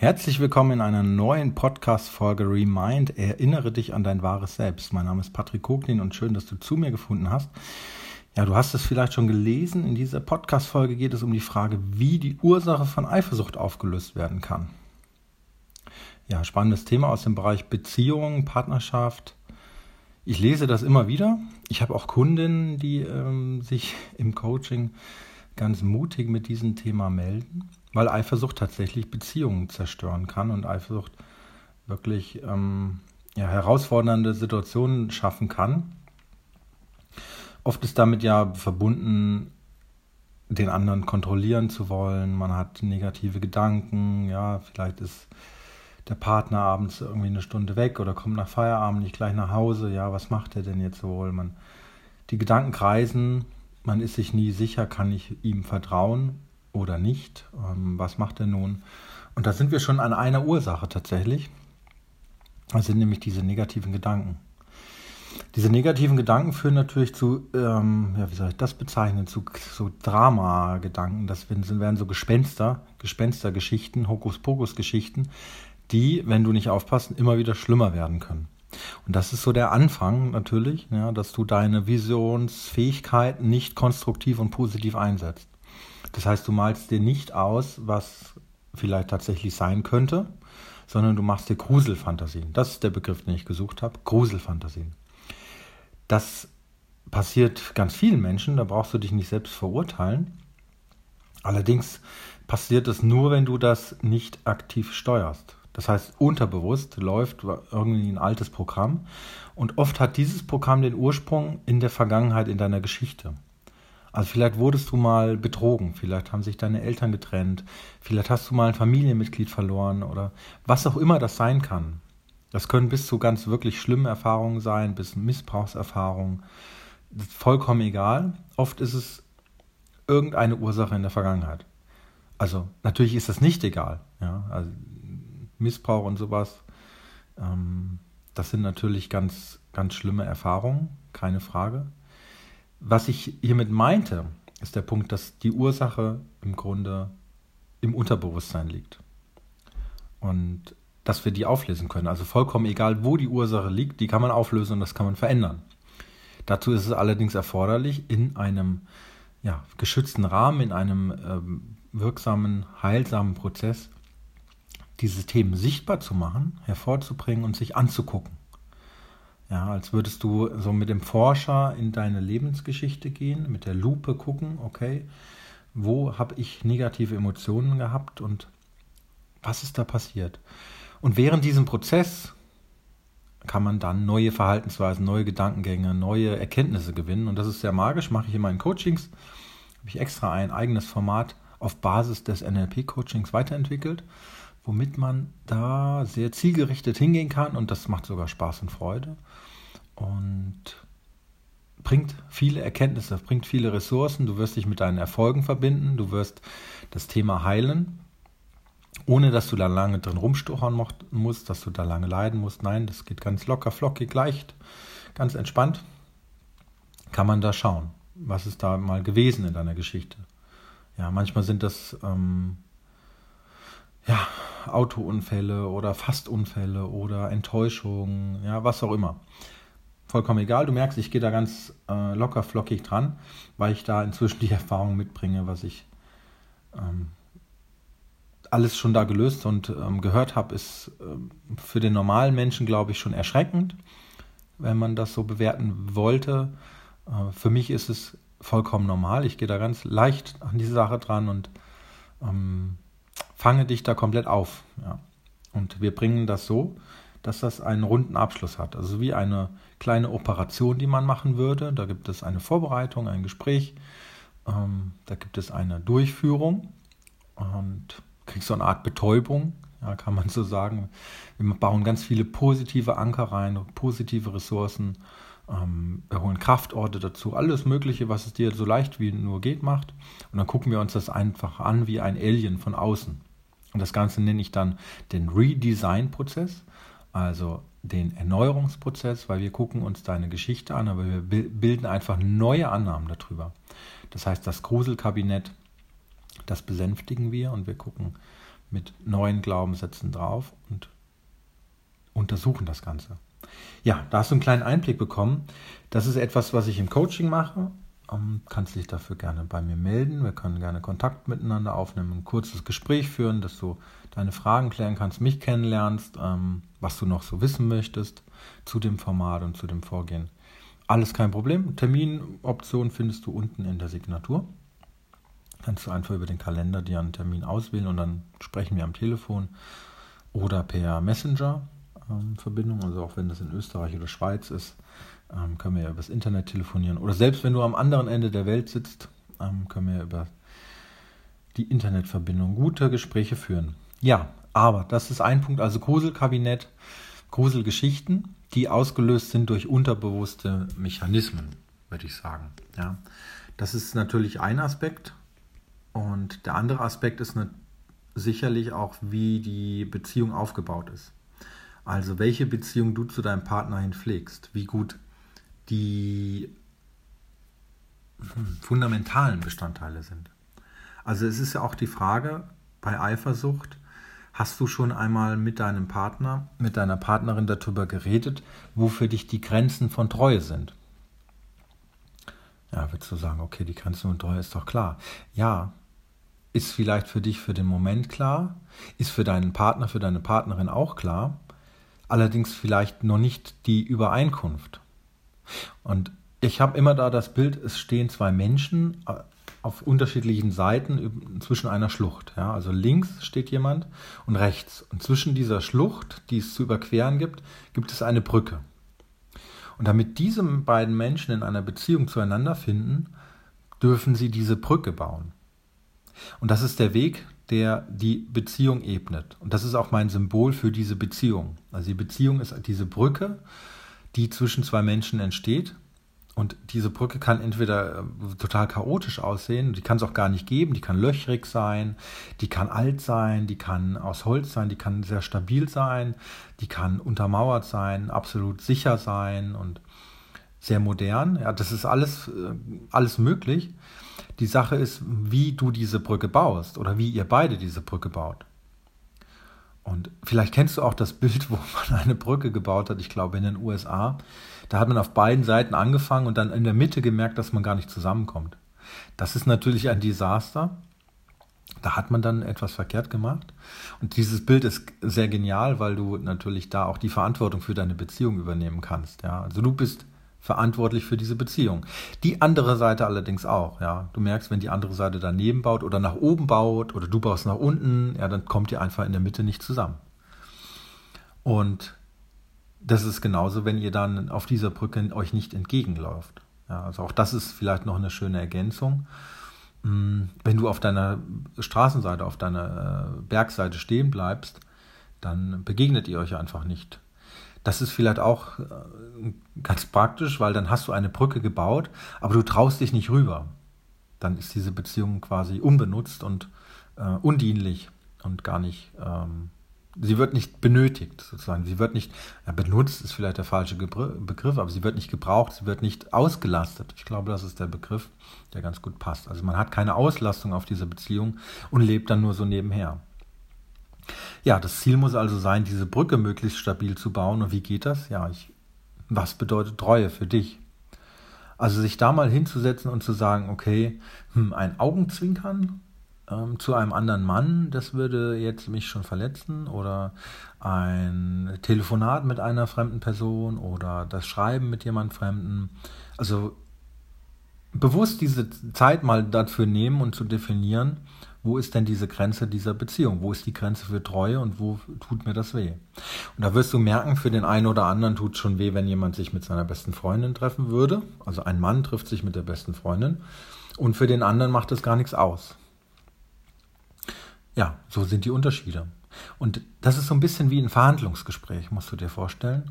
Herzlich willkommen in einer neuen Podcast-Folge Remind. Erinnere dich an dein wahres Selbst. Mein Name ist Patrick Koglin und schön, dass du zu mir gefunden hast. Ja, du hast es vielleicht schon gelesen. In dieser Podcast-Folge geht es um die Frage, wie die Ursache von Eifersucht aufgelöst werden kann. Ja, spannendes Thema aus dem Bereich Beziehung, Partnerschaft. Ich lese das immer wieder. Ich habe auch Kundinnen, die ähm, sich im Coaching ganz mutig mit diesem Thema melden weil Eifersucht tatsächlich Beziehungen zerstören kann und Eifersucht wirklich ähm, ja, herausfordernde Situationen schaffen kann. Oft ist damit ja verbunden, den anderen kontrollieren zu wollen. Man hat negative Gedanken, ja, vielleicht ist der Partner abends irgendwie eine Stunde weg oder kommt nach Feierabend nicht gleich nach Hause. Ja, was macht er denn jetzt wohl? Man, die Gedanken kreisen, man ist sich nie sicher, kann ich ihm vertrauen oder nicht? Ähm, was macht er nun? Und da sind wir schon an einer Ursache tatsächlich. Das sind nämlich diese negativen Gedanken. Diese negativen Gedanken führen natürlich zu, ähm, ja, wie soll ich das bezeichnen, zu so Drama-Gedanken. Das werden, so Gespenster, Gespenstergeschichten, Hokuspokus-Geschichten, die, wenn du nicht aufpasst, immer wieder schlimmer werden können. Und das ist so der Anfang natürlich, ja, dass du deine Visionsfähigkeiten nicht konstruktiv und positiv einsetzt. Das heißt, du malst dir nicht aus, was vielleicht tatsächlich sein könnte, sondern du machst dir Gruselfantasien. Das ist der Begriff, den ich gesucht habe. Gruselfantasien. Das passiert ganz vielen Menschen, da brauchst du dich nicht selbst verurteilen. Allerdings passiert es nur, wenn du das nicht aktiv steuerst. Das heißt, unterbewusst läuft irgendwie ein altes Programm und oft hat dieses Programm den Ursprung in der Vergangenheit, in deiner Geschichte. Also vielleicht wurdest du mal betrogen, vielleicht haben sich deine Eltern getrennt, vielleicht hast du mal ein Familienmitglied verloren oder was auch immer das sein kann. Das können bis zu ganz wirklich schlimmen Erfahrungen sein, bis Missbrauchserfahrungen. Vollkommen egal. Oft ist es irgendeine Ursache in der Vergangenheit. Also natürlich ist das nicht egal. Ja? Also Missbrauch und sowas, ähm, das sind natürlich ganz, ganz schlimme Erfahrungen, keine Frage. Was ich hiermit meinte, ist der Punkt, dass die Ursache im Grunde im Unterbewusstsein liegt. Und dass wir die auflösen können. Also vollkommen egal, wo die Ursache liegt, die kann man auflösen und das kann man verändern. Dazu ist es allerdings erforderlich, in einem ja, geschützten Rahmen, in einem ähm, wirksamen, heilsamen Prozess, diese Themen sichtbar zu machen, hervorzubringen und sich anzugucken. Ja, als würdest du so mit dem Forscher in deine Lebensgeschichte gehen, mit der Lupe gucken, okay, wo habe ich negative Emotionen gehabt und was ist da passiert? Und während diesem Prozess kann man dann neue Verhaltensweisen, neue Gedankengänge, neue Erkenntnisse gewinnen. Und das ist sehr magisch, mache ich in meinen Coachings. Habe ich extra ein eigenes Format auf Basis des NLP-Coachings weiterentwickelt womit man da sehr zielgerichtet hingehen kann und das macht sogar Spaß und Freude und bringt viele Erkenntnisse, bringt viele Ressourcen. Du wirst dich mit deinen Erfolgen verbinden, du wirst das Thema heilen, ohne dass du da lange drin rumstochern musst, dass du da lange leiden musst. Nein, das geht ganz locker, flockig, leicht, ganz entspannt. Kann man da schauen, was ist da mal gewesen in deiner Geschichte. Ja, manchmal sind das ähm, ja, Autounfälle oder Fastunfälle oder Enttäuschungen, ja, was auch immer. Vollkommen egal, du merkst, ich gehe da ganz äh, locker flockig dran, weil ich da inzwischen die Erfahrung mitbringe, was ich ähm, alles schon da gelöst und ähm, gehört habe, ist äh, für den normalen Menschen, glaube ich, schon erschreckend, wenn man das so bewerten wollte. Äh, für mich ist es vollkommen normal. Ich gehe da ganz leicht an die Sache dran und ähm, fange dich da komplett auf. Ja. Und wir bringen das so, dass das einen runden Abschluss hat. Also wie eine kleine Operation, die man machen würde. Da gibt es eine Vorbereitung, ein Gespräch, ähm, da gibt es eine Durchführung und kriegst so eine Art Betäubung, ja, kann man so sagen. Wir bauen ganz viele positive Anker rein, positive Ressourcen, ähm, wir holen Kraftorte dazu, alles Mögliche, was es dir so leicht wie nur geht macht. Und dann gucken wir uns das einfach an wie ein Alien von außen. Und das Ganze nenne ich dann den Redesign-Prozess, also den Erneuerungsprozess, weil wir gucken uns deine Geschichte an, aber wir bilden einfach neue Annahmen darüber. Das heißt, das Gruselkabinett, das besänftigen wir und wir gucken, mit neuen Glaubenssätzen drauf und untersuchen das Ganze. Ja, da hast du einen kleinen Einblick bekommen. Das ist etwas, was ich im Coaching mache. Ähm, kannst dich dafür gerne bei mir melden. Wir können gerne Kontakt miteinander aufnehmen, ein kurzes Gespräch führen, dass du deine Fragen klären kannst, mich kennenlernst, ähm, was du noch so wissen möchtest zu dem Format und zu dem Vorgehen. Alles kein Problem. Terminoption findest du unten in der Signatur. Kannst du einfach über den Kalender dir einen Termin auswählen und dann sprechen wir am Telefon oder per Messenger ähm. Also auch wenn das in Österreich oder Schweiz ist, ähm, können wir ja über das Internet telefonieren. Oder selbst wenn du am anderen Ende der Welt sitzt, ähm, können wir ja über die Internetverbindung gute Gespräche führen. Ja, aber das ist ein Punkt, also Gruselkabinett, Gruselgeschichten, die ausgelöst sind durch unterbewusste Mechanismen, würde ich sagen. Ja, das ist natürlich ein Aspekt. Und der andere Aspekt ist eine, sicherlich auch, wie die Beziehung aufgebaut ist. Also welche Beziehung du zu deinem Partner hin pflegst, wie gut die fundamentalen Bestandteile sind. Also es ist ja auch die Frage bei Eifersucht, hast du schon einmal mit deinem Partner, mit deiner Partnerin darüber geredet, wo für dich die Grenzen von Treue sind? Ja, würdest du sagen, okay, die Grenzen von Treue ist doch klar. Ja, ist vielleicht für dich für den Moment klar, ist für deinen Partner, für deine Partnerin auch klar, allerdings vielleicht noch nicht die Übereinkunft. Und ich habe immer da das Bild, es stehen zwei Menschen äh, auf unterschiedlichen Seiten zwischen einer Schlucht. Ja, also links steht jemand und rechts. Und zwischen dieser Schlucht, die es zu überqueren gibt, gibt es eine Brücke. Und damit diese beiden Menschen in einer Beziehung zueinander finden, dürfen sie diese Brücke bauen. Und das ist der Weg, der die Beziehung ebnet. Und das ist auch mein Symbol für diese Beziehung. Also die Beziehung ist diese Brücke, die zwischen zwei Menschen entsteht. Und diese Brücke kann entweder äh, total chaotisch aussehen, die kann es auch gar nicht geben, die kann löchrig sein, die kann alt sein, die kann aus Holz sein, die kann sehr stabil sein, die kann untermauert sein, absolut sicher sein und sehr modern. Ja, das ist alles, äh, alles möglich. Die Sache ist, wie du diese Brücke baust oder wie ihr beide diese Brücke baut. Und vielleicht kennst du auch das Bild, wo man eine Brücke gebaut hat, ich glaube in den USA. Da hat man auf beiden Seiten angefangen und dann in der Mitte gemerkt, dass man gar nicht zusammenkommt. Das ist natürlich ein Desaster. Da hat man dann etwas verkehrt gemacht. Und dieses Bild ist sehr genial, weil du natürlich da auch die Verantwortung für deine Beziehung übernehmen kannst. Ja, also du bist verantwortlich für diese Beziehung. Die andere Seite allerdings auch, ja. Du merkst, wenn die andere Seite daneben baut oder nach oben baut oder du baust nach unten, ja, dann kommt ihr einfach in der Mitte nicht zusammen. Und das ist genauso, wenn ihr dann auf dieser Brücke euch nicht entgegenläuft. Ja, also auch das ist vielleicht noch eine schöne Ergänzung. Hm, wenn du auf deiner Straßenseite, auf deiner äh, Bergseite stehen bleibst, dann begegnet ihr euch einfach nicht. Das ist vielleicht auch äh, ganz praktisch, weil dann hast du eine Brücke gebaut, aber du traust dich nicht rüber. Dann ist diese Beziehung quasi unbenutzt und äh, undienlich und gar nicht, ähm, sie wird nicht benötigt sozusagen. Sie wird nicht, ja, benutzt ist vielleicht der falsche Begriff, aber sie wird nicht gebraucht, sie wird nicht ausgelastet. Ich glaube, das ist der Begriff, der ganz gut passt. Also man hat keine Auslastung auf dieser Beziehung und lebt dann nur so nebenher. Ja, das Ziel muss also sein, diese Brücke möglichst stabil zu bauen. Und wie geht das? Ja, ich, was bedeutet Treue für dich? Also sich da mal hinzusetzen und zu sagen, okay, hm, ein Augenzwinkern ähm, zu einem anderen Mann, das würde jetzt mich schon verletzen. Oder ein Telefonat mit einer fremden Person oder das Schreiben mit jemand Fremden. Also bewusst diese Zeit mal dafür nehmen und zu definieren, wo ist denn diese Grenze dieser Beziehung? Wo ist die Grenze für Treue und wo tut mir das weh? Und da wirst du merken, für den einen oder anderen tut es schon weh, wenn jemand sich mit seiner besten Freundin treffen würde. Also ein Mann trifft sich mit der besten Freundin. Und für den anderen macht es gar nichts aus. Ja, so sind die Unterschiede. Und das ist so ein bisschen wie ein Verhandlungsgespräch, musst du dir vorstellen,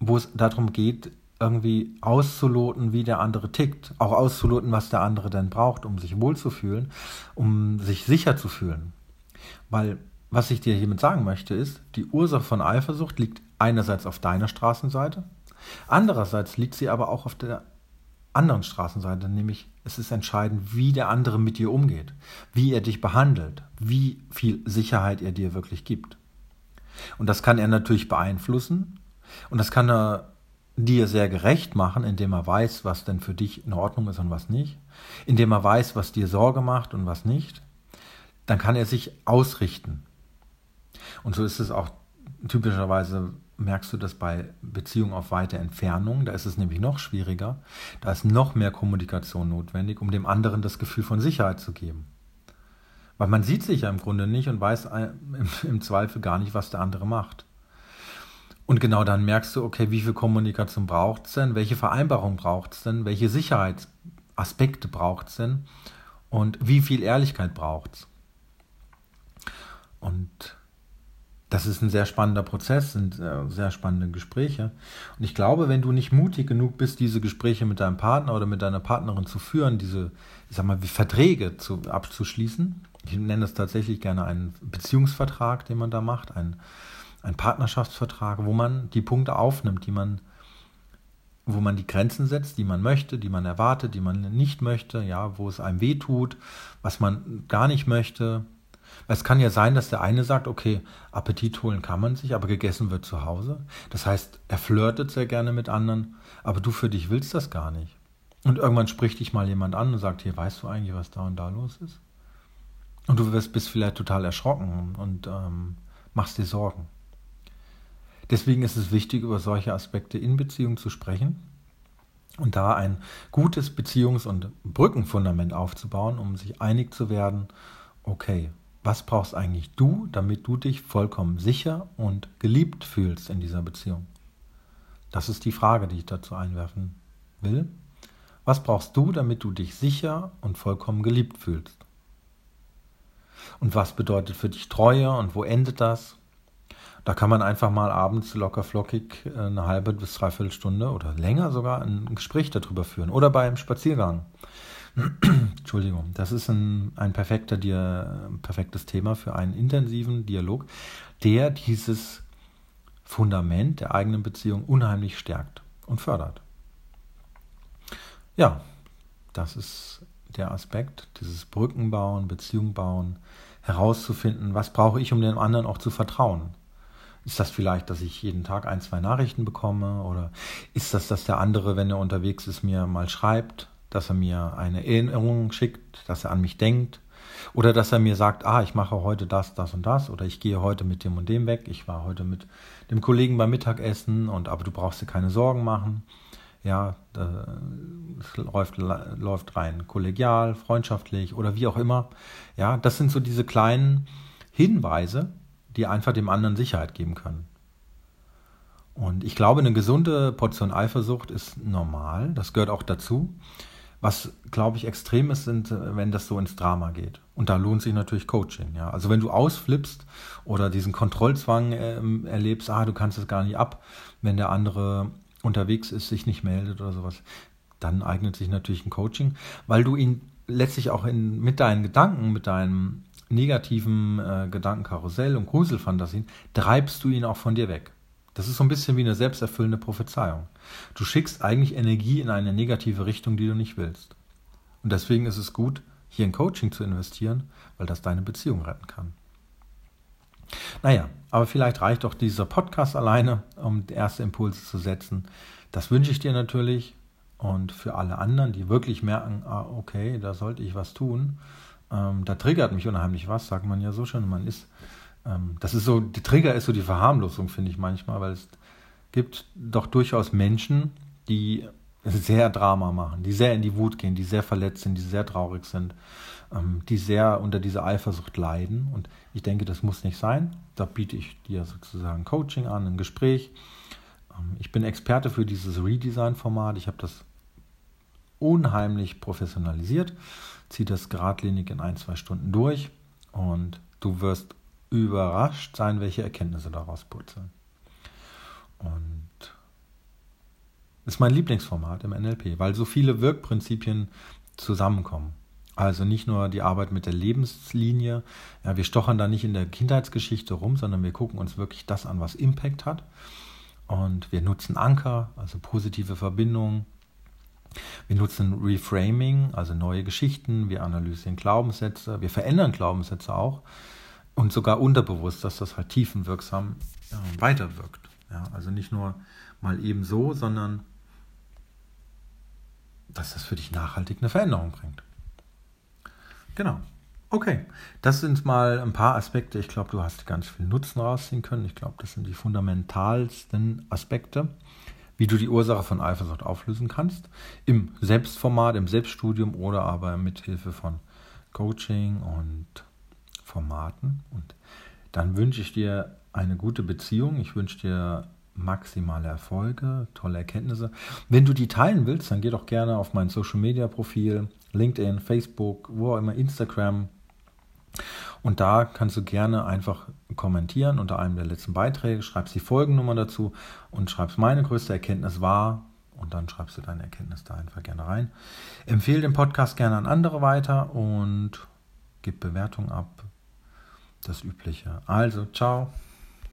wo es darum geht, irgendwie auszuloten, wie der andere tickt, auch auszuloten, was der andere denn braucht, um sich wohlzufühlen, um sich sicher zu fühlen. Weil was ich dir hiermit sagen möchte, ist, die Ursache von Eifersucht liegt einerseits auf deiner Straßenseite, andererseits liegt sie aber auch auf der anderen Straßenseite, nämlich es ist entscheidend, wie der andere mit dir umgeht, wie er dich behandelt, wie viel Sicherheit er dir wirklich gibt. Und das kann er natürlich beeinflussen und das kann er dir sehr gerecht machen, indem er weiß, was denn für dich in Ordnung ist und was nicht, indem er weiß, was dir Sorge macht und was nicht, dann kann er sich ausrichten. Und so ist es auch typischerweise merkst du das bei Beziehungen auf weite Entfernung. Da ist es nämlich noch schwieriger. Da ist noch mehr Kommunikation notwendig, um dem anderen das Gefühl von Sicherheit zu geben. Weil man sieht sich ja im Grunde nicht und weiß im, Zweifel gar nicht, was der andere macht. Und genau dann merkst du, okay, wie viel Kommunikation braucht es denn? Welche Vereinbarung braucht es denn? Welche Sicherheitsaspekte braucht es denn? Und wie viel Ehrlichkeit braucht es? Und das ist ein sehr spannender Prozess, sind äh, sehr spannende Gespräche. Und ich glaube, wenn du nicht mutig genug bist, diese Gespräche mit deinem Partner oder mit deiner Partnerin zu führen, diese, ich sag mal, wie Verträge zu, abzuschließen, ich nenne das tatsächlich gerne einen Beziehungsvertrag, den man da macht, einen, einen Partnerschaftsvertrag, wo man die Punkte aufnimmt, die man, wo man die Grenzen setzt, die man möchte, die man erwartet, die man nicht möchte, ja, wo es einem weh tut, was man gar nicht möchte, es kann ja sein, dass der eine sagt, okay, Appetit holen kann man sich, aber gegessen wird zu Hause. Das heißt, er flirtet sehr gerne mit anderen, aber du für dich willst das gar nicht. Und irgendwann spricht dich mal jemand an und sagt, hier, weißt du eigentlich, was da und da los ist? Und du wirst, bist vielleicht total erschrocken und ähm, machst dir Sorgen. Deswegen ist es wichtig, über solche Aspekte in Beziehung zu sprechen und da ein gutes Beziehungs- und Brückenfundament aufzubauen, um sich einig zu werden, okay, was brauchst eigentlich du, damit du dich vollkommen sicher und geliebt fühlst in dieser Beziehung? Das ist die Frage, die ich dazu einwerfen will. Was brauchst du, damit du dich sicher und vollkommen geliebt fühlst? Und was bedeutet für dich Treue und wo endet das? Da kann man einfach mal abends locker flockig äh, eine halbe bis dreiviertel Stunde oder länger sogar ein Gespräch darüber führen oder beim Spaziergang. Entschuldigung, das ist ein, ein perfekter, perfektes Thema für einen intensiven Dialog, der dieses Fundament der eigenen Beziehung unheimlich stärkt und fördert. Ja, das ist der Aspekt, dieses Brückenbauen, Beziehung bauen, herauszufinden, was brauche ich, um dem anderen auch zu vertrauen. Ist das vielleicht, dass ich jeden Tag ein, zwei Nachrichten bekomme? Oder ist das, dass der andere, wenn er unterwegs ist, mir mal schreibt? Dass er mir eine Erinnerung schickt, dass er an mich denkt oder dass er mir sagt, ah, ich mache heute das, das und das oder ich gehe heute mit dem und dem weg, ich war heute mit dem Kollegen beim Mittagessen und aber du brauchst dir keine Sorgen machen. Ja, es läuft, läuft rein kollegial, freundschaftlich oder wie auch immer. Ja, das sind so diese kleinen Hinweise, die einfach dem anderen Sicherheit geben können. Und ich glaube, eine gesunde Portion Eifersucht ist normal, das gehört auch dazu. Was, glaube ich, extrem ist, sind, äh, wenn das so ins Drama geht. Und da lohnt sich natürlich Coaching. Ja? Also wenn du ausflippst oder diesen Kontrollzwang äh, erlebst, ah, du kannst es gar nicht ab, wenn der andere unterwegs ist, sich nicht meldet oder sowas, dann eignet sich natürlich ein Coaching, weil du ihn letztlich auch in, mit deinen Gedanken, mit deinem negativen äh, Gedankenkarussell und Gruselfantasien, treibst du ihn auch von dir weg. Das ist so ein bisschen wie eine selbsterfüllende Prophezeiung. Du schickst eigentlich Energie in eine negative Richtung, die du nicht willst. Und deswegen ist es gut, hier in Coaching zu investieren, weil das deine Beziehung retten kann. Naja, aber vielleicht reicht doch dieser Podcast alleine, um erste Impulse zu setzen. Das wünsche ich dir natürlich. Und für alle anderen, die wirklich merken, ah, okay, da sollte ich was tun, ähm, da triggert mich unheimlich was, sagt man ja so schön. Man ist das ist so, die Trigger ist so die Verharmlosung, finde ich manchmal, weil es gibt doch durchaus Menschen, die sehr Drama machen, die sehr in die Wut gehen, die sehr verletzt sind, die sehr traurig sind, ähm, die sehr unter dieser Eifersucht leiden. Und ich denke, das muss nicht sein. Da biete ich dir sozusagen Coaching an, ein Gespräch. Ähm, ich bin Experte für dieses Redesign-Format. Ich habe das unheimlich professionalisiert, ziehe das geradlinig in ein, zwei Stunden durch und du wirst überrascht sein, welche Erkenntnisse daraus purzeln. Und ist mein Lieblingsformat im NLP, weil so viele Wirkprinzipien zusammenkommen. Also nicht nur die Arbeit mit der Lebenslinie, ja, wir stochern da nicht in der Kindheitsgeschichte rum, sondern wir gucken uns wirklich das an, was Impact hat. Und wir nutzen Anker, also positive Verbindungen. Wir nutzen Reframing, also neue Geschichten, wir analysieren Glaubenssätze, wir verändern Glaubenssätze auch und sogar unterbewusst, dass das halt tiefenwirksam ja, weiterwirkt. Ja, also nicht nur mal eben so, sondern dass das für dich nachhaltig eine Veränderung bringt. Genau. Okay, das sind mal ein paar Aspekte. Ich glaube, du hast ganz viel Nutzen rausziehen können. Ich glaube, das sind die fundamentalsten Aspekte, wie du die Ursache von Eifersucht auflösen kannst. Im Selbstformat, im Selbststudium oder aber mit Hilfe von Coaching und Formaten. Und dann wünsche ich dir eine gute Beziehung. Ich wünsche dir maximale Erfolge, tolle Erkenntnisse. Wenn du die teilen willst, dann geh doch gerne auf mein Social Media Profil, LinkedIn, Facebook, wo auch immer, Instagram. Und da kannst du gerne einfach kommentieren unter einem der letzten Beiträge, schreibst die Folgennummer dazu und schreibst meine größte Erkenntnis war und dann schreibst du deine Erkenntnis da einfach gerne rein. Empfehle den Podcast gerne an andere weiter und gib Bewertung ab. Das Übliche. Also, ciao.